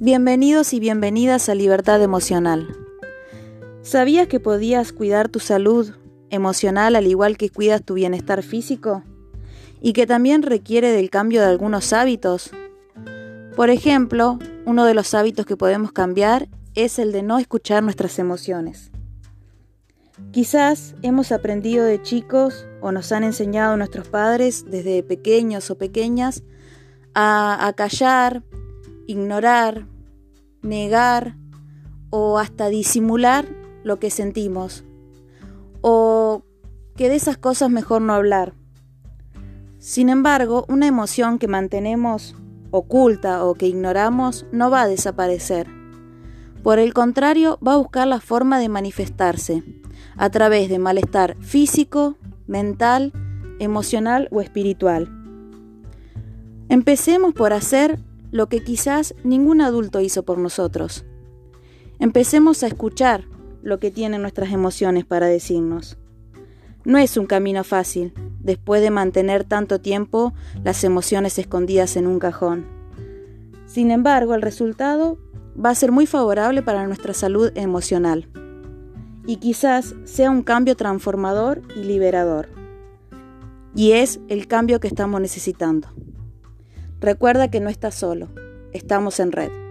Bienvenidos y bienvenidas a Libertad Emocional. ¿Sabías que podías cuidar tu salud emocional al igual que cuidas tu bienestar físico? Y que también requiere del cambio de algunos hábitos. Por ejemplo, uno de los hábitos que podemos cambiar es el de no escuchar nuestras emociones. Quizás hemos aprendido de chicos o nos han enseñado nuestros padres desde pequeños o pequeñas a, a callar, ignorar, negar o hasta disimular lo que sentimos. O que de esas cosas mejor no hablar. Sin embargo, una emoción que mantenemos oculta o que ignoramos no va a desaparecer. Por el contrario, va a buscar la forma de manifestarse a través de malestar físico, mental, emocional o espiritual. Empecemos por hacer lo que quizás ningún adulto hizo por nosotros. Empecemos a escuchar lo que tienen nuestras emociones para decirnos. No es un camino fácil, después de mantener tanto tiempo las emociones escondidas en un cajón. Sin embargo, el resultado va a ser muy favorable para nuestra salud emocional y quizás sea un cambio transformador y liberador. Y es el cambio que estamos necesitando. Recuerda que no estás solo, estamos en red.